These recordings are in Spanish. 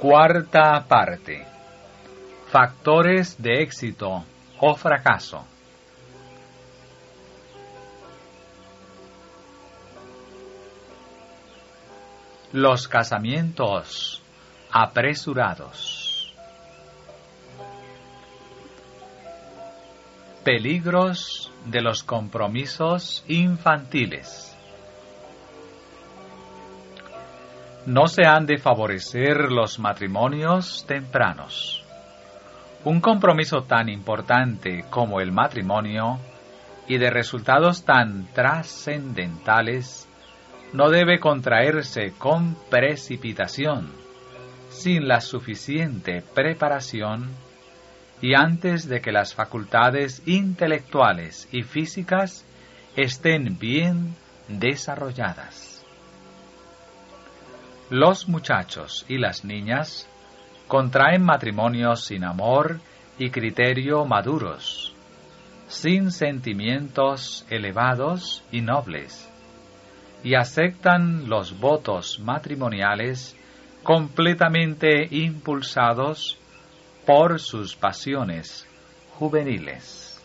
Cuarta parte. Factores de éxito o fracaso. Los casamientos apresurados. Peligros de los compromisos infantiles. No se han de favorecer los matrimonios tempranos. Un compromiso tan importante como el matrimonio y de resultados tan trascendentales no debe contraerse con precipitación, sin la suficiente preparación y antes de que las facultades intelectuales y físicas estén bien desarrolladas. Los muchachos y las niñas contraen matrimonios sin amor y criterio maduros, sin sentimientos elevados y nobles, y aceptan los votos matrimoniales completamente impulsados por sus pasiones juveniles.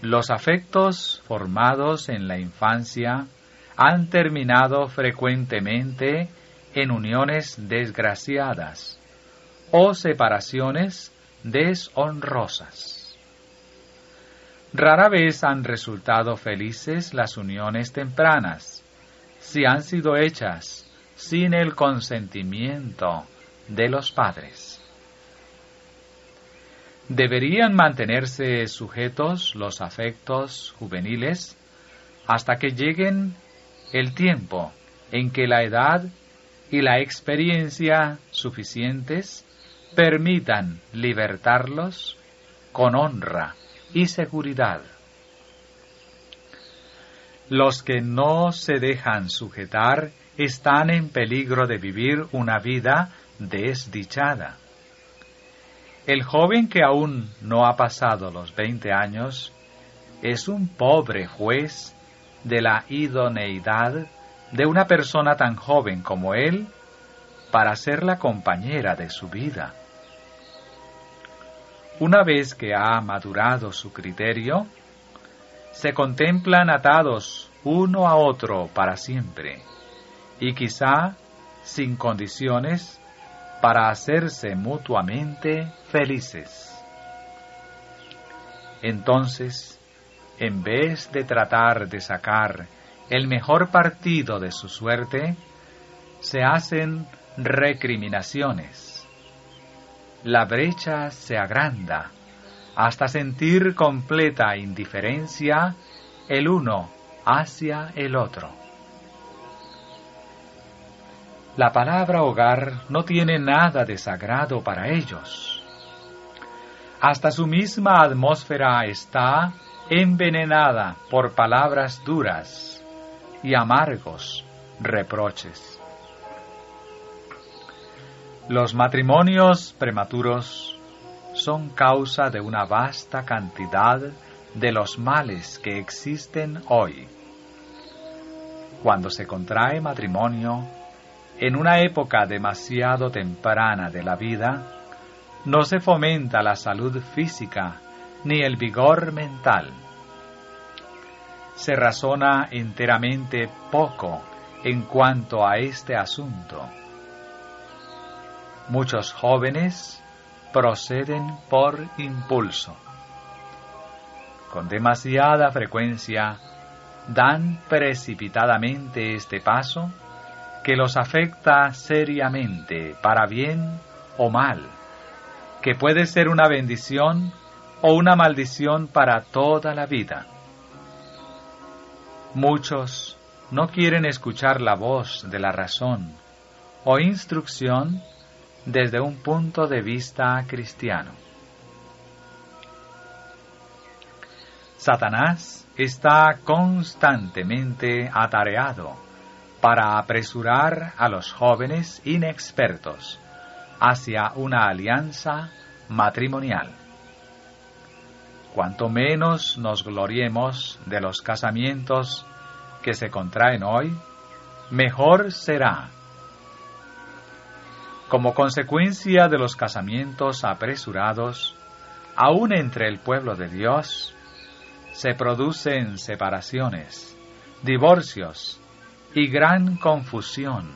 Los afectos formados en la infancia han terminado frecuentemente en uniones desgraciadas o separaciones deshonrosas. Rara vez han resultado felices las uniones tempranas, si han sido hechas sin el consentimiento de los padres. Deberían mantenerse sujetos los afectos juveniles hasta que lleguen el tiempo en que la edad y la experiencia suficientes permitan libertarlos con honra y seguridad. Los que no se dejan sujetar están en peligro de vivir una vida desdichada. El joven que aún no ha pasado los 20 años es un pobre juez de la idoneidad de una persona tan joven como él para ser la compañera de su vida. Una vez que ha madurado su criterio, se contemplan atados uno a otro para siempre, y quizá sin condiciones para hacerse mutuamente felices. Entonces, en vez de tratar de sacar el mejor partido de su suerte, se hacen recriminaciones. La brecha se agranda hasta sentir completa indiferencia el uno hacia el otro. La palabra hogar no tiene nada de sagrado para ellos. Hasta su misma atmósfera está envenenada por palabras duras y amargos reproches. Los matrimonios prematuros son causa de una vasta cantidad de los males que existen hoy. Cuando se contrae matrimonio, en una época demasiado temprana de la vida, no se fomenta la salud física ni el vigor mental. Se razona enteramente poco en cuanto a este asunto. Muchos jóvenes proceden por impulso. Con demasiada frecuencia dan precipitadamente este paso que los afecta seriamente para bien o mal, que puede ser una bendición o una maldición para toda la vida. Muchos no quieren escuchar la voz de la razón o instrucción desde un punto de vista cristiano. Satanás está constantemente atareado para apresurar a los jóvenes inexpertos hacia una alianza matrimonial. Cuanto menos nos gloriemos de los casamientos que se contraen hoy, mejor será Como consecuencia de los casamientos apresurados, aún entre el pueblo de Dios, se producen separaciones, divorcios y gran confusión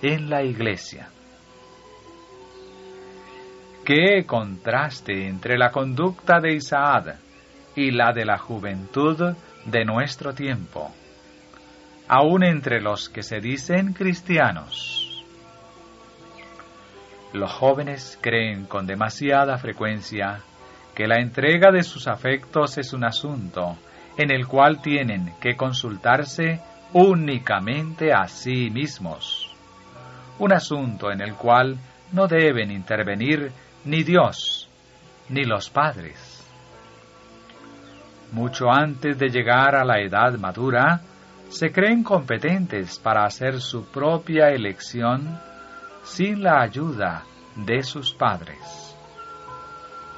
en la iglesia. Qué contraste entre la conducta de Isaac y la de la juventud de nuestro tiempo, aun entre los que se dicen cristianos. Los jóvenes creen con demasiada frecuencia que la entrega de sus afectos es un asunto en el cual tienen que consultarse únicamente a sí mismos, un asunto en el cual no deben intervenir ni Dios, ni los padres. Mucho antes de llegar a la edad madura, se creen competentes para hacer su propia elección sin la ayuda de sus padres.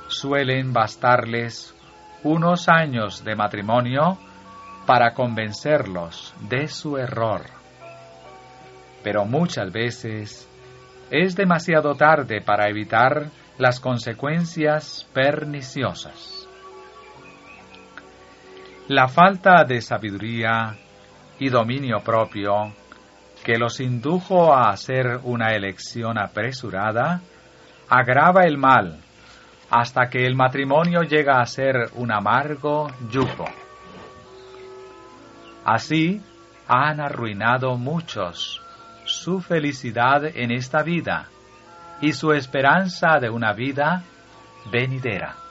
Suelen bastarles unos años de matrimonio para convencerlos de su error. Pero muchas veces es demasiado tarde para evitar las consecuencias perniciosas. La falta de sabiduría y dominio propio que los indujo a hacer una elección apresurada agrava el mal hasta que el matrimonio llega a ser un amargo yugo. Así han arruinado muchos su felicidad en esta vida y su esperanza de una vida venidera.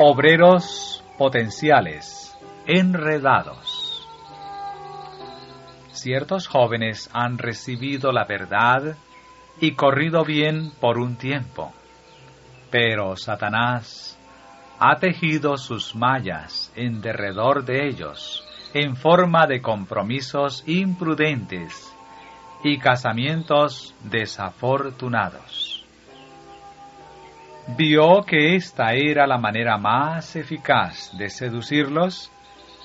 Obreros potenciales, enredados. Ciertos jóvenes han recibido la verdad y corrido bien por un tiempo, pero Satanás ha tejido sus mallas en derredor de ellos en forma de compromisos imprudentes y casamientos desafortunados vio que esta era la manera más eficaz de seducirlos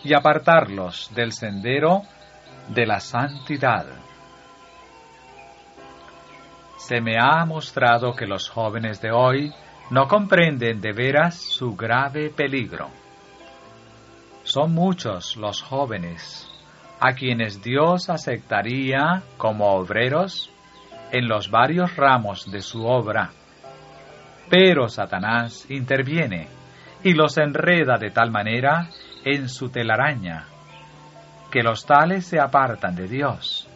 y apartarlos del sendero de la santidad. Se me ha mostrado que los jóvenes de hoy no comprenden de veras su grave peligro. Son muchos los jóvenes a quienes Dios aceptaría como obreros en los varios ramos de su obra pero Satanás interviene y los enreda de tal manera en su telaraña que los tales se apartan de Dios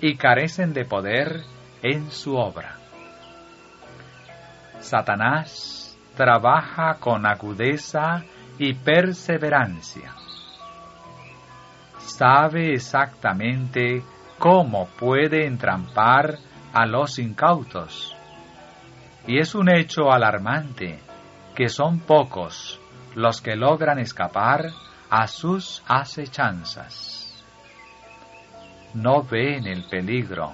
y carecen de poder en su obra. Satanás trabaja con agudeza y perseverancia. Sabe exactamente cómo puede entrampar a los incautos y es un hecho alarmante que son pocos los que logran escapar a sus acechanzas. No ven el peligro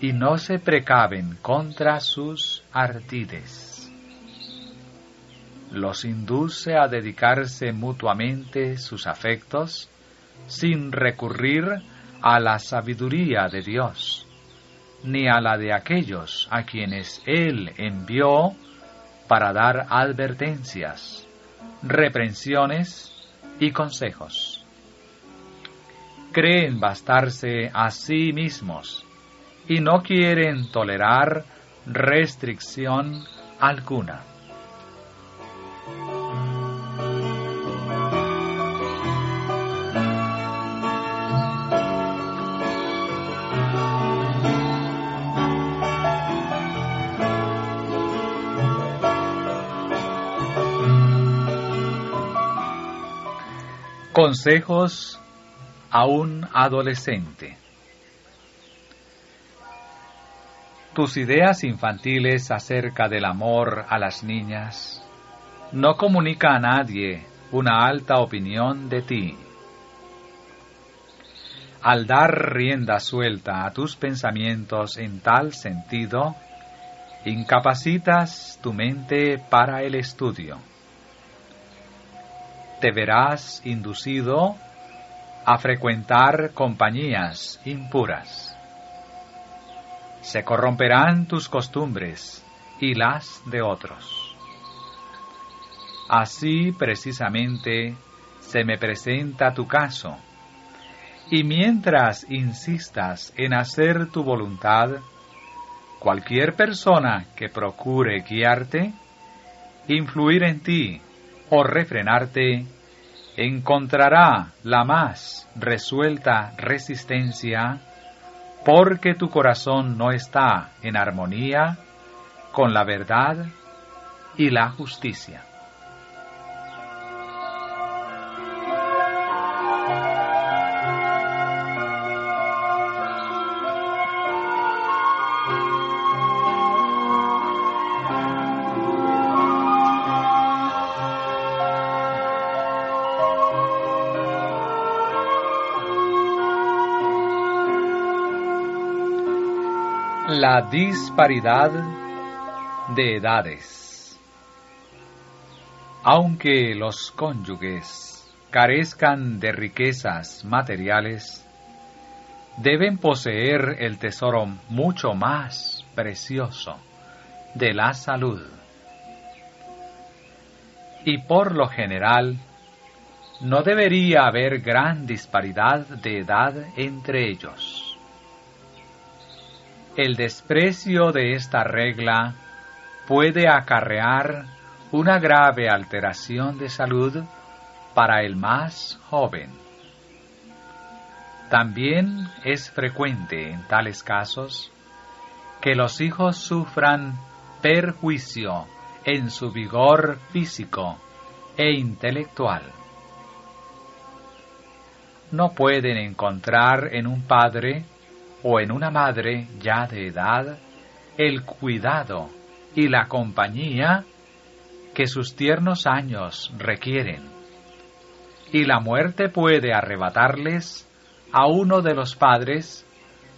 y no se precaven contra sus artides. Los induce a dedicarse mutuamente sus afectos sin recurrir a la sabiduría de Dios ni a la de aquellos a quienes Él envió para dar advertencias, reprensiones y consejos. Creen bastarse a sí mismos y no quieren tolerar restricción alguna. Consejos a un adolescente. Tus ideas infantiles acerca del amor a las niñas no comunica a nadie una alta opinión de ti. Al dar rienda suelta a tus pensamientos en tal sentido, incapacitas tu mente para el estudio. Te verás inducido a frecuentar compañías impuras. Se corromperán tus costumbres y las de otros. Así precisamente se me presenta tu caso y mientras insistas en hacer tu voluntad, cualquier persona que procure guiarte, influir en ti o refrenarte, encontrará la más resuelta resistencia porque tu corazón no está en armonía con la verdad y la justicia. La disparidad de edades. Aunque los cónyuges carezcan de riquezas materiales, deben poseer el tesoro mucho más precioso de la salud. Y por lo general, no debería haber gran disparidad de edad entre ellos. El desprecio de esta regla puede acarrear una grave alteración de salud para el más joven. También es frecuente en tales casos que los hijos sufran perjuicio en su vigor físico e intelectual. No pueden encontrar en un padre o en una madre ya de edad el cuidado y la compañía que sus tiernos años requieren. Y la muerte puede arrebatarles a uno de los padres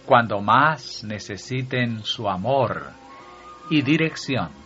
cuando más necesiten su amor y dirección.